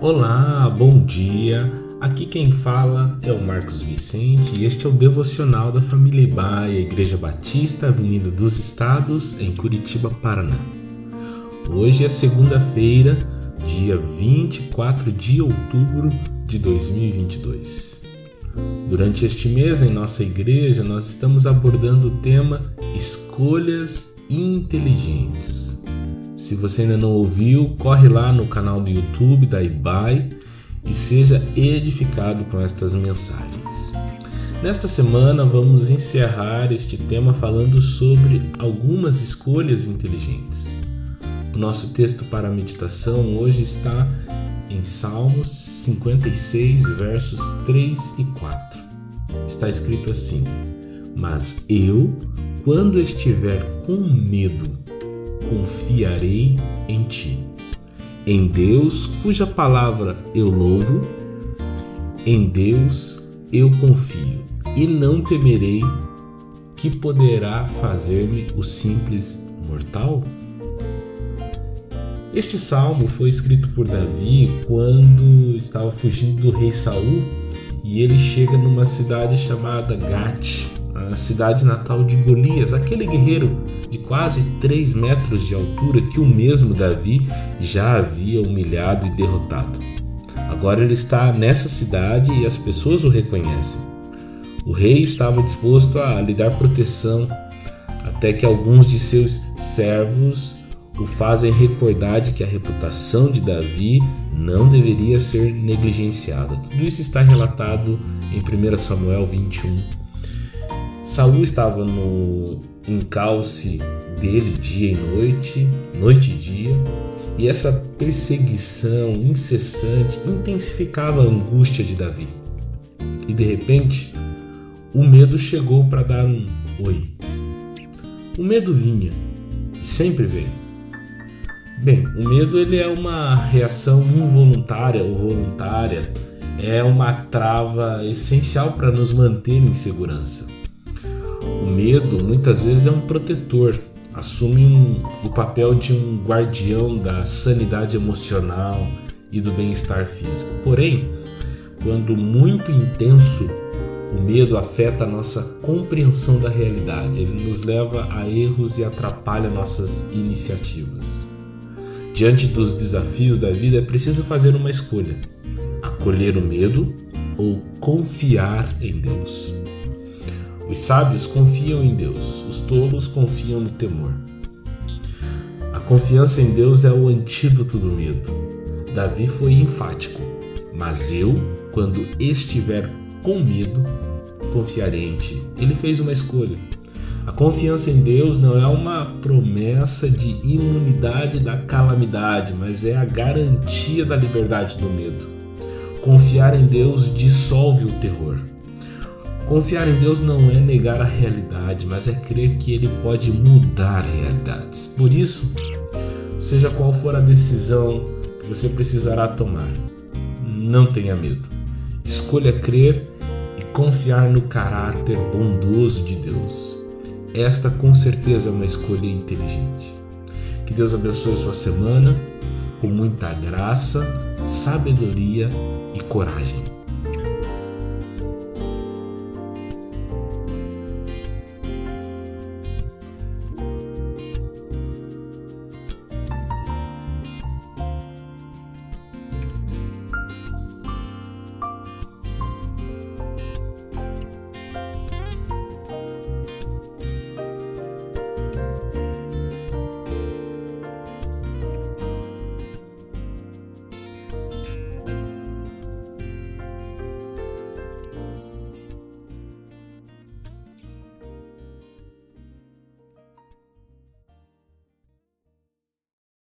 Olá, bom dia. Aqui quem fala é o Marcos Vicente e este é o devocional da família Ibaia, Igreja Batista, Avenida dos Estados, em Curitiba, Paraná. Hoje é segunda-feira, dia 24 de outubro de 2022. Durante este mês, em nossa igreja, nós estamos abordando o tema Escolhas Inteligentes. Se você ainda não ouviu, corre lá no canal do YouTube da IBAI e seja edificado com estas mensagens. Nesta semana vamos encerrar este tema falando sobre algumas escolhas inteligentes. O nosso texto para a meditação hoje está em Salmos 56, versos 3 e 4. Está escrito assim: Mas eu, quando estiver com medo, confiarei em ti. Em Deus, cuja palavra eu louvo, em Deus eu confio e não temerei que poderá fazer-me o simples mortal? Este salmo foi escrito por Davi quando estava fugindo do rei Saul e ele chega numa cidade chamada Gate, a cidade natal de Golias, aquele guerreiro de quase 3 metros de altura que o mesmo Davi já havia humilhado e derrotado. Agora ele está nessa cidade e as pessoas o reconhecem. O rei estava disposto a lhe dar proteção, até que alguns de seus servos o fazem recordar de que a reputação de Davi não deveria ser negligenciada. Tudo isso está relatado em 1 Samuel 21, Saul estava no encalce dele dia e noite, noite e dia, e essa perseguição incessante intensificava a angústia de Davi. E de repente, o medo chegou para dar um oi. O medo vinha, e sempre veio. Bem, o medo ele é uma reação involuntária ou voluntária, é uma trava essencial para nos manter em segurança. O medo muitas vezes é um protetor, assume um, o papel de um guardião da sanidade emocional e do bem-estar físico. Porém, quando muito intenso, o medo afeta a nossa compreensão da realidade, ele nos leva a erros e atrapalha nossas iniciativas. Diante dos desafios da vida, é preciso fazer uma escolha: acolher o medo ou confiar em Deus. Os sábios confiam em Deus, os tolos confiam no temor. A confiança em Deus é o antídoto do medo. Davi foi enfático, mas eu, quando estiver com medo, confiarei em ti. Ele fez uma escolha. A confiança em Deus não é uma promessa de imunidade da calamidade, mas é a garantia da liberdade do medo. Confiar em Deus dissolve o terror. Confiar em Deus não é negar a realidade, mas é crer que Ele pode mudar realidades. Por isso, seja qual for a decisão que você precisará tomar, não tenha medo. Escolha crer e confiar no caráter bondoso de Deus. Esta com certeza é uma escolha inteligente. Que Deus abençoe sua semana com muita graça, sabedoria e coragem.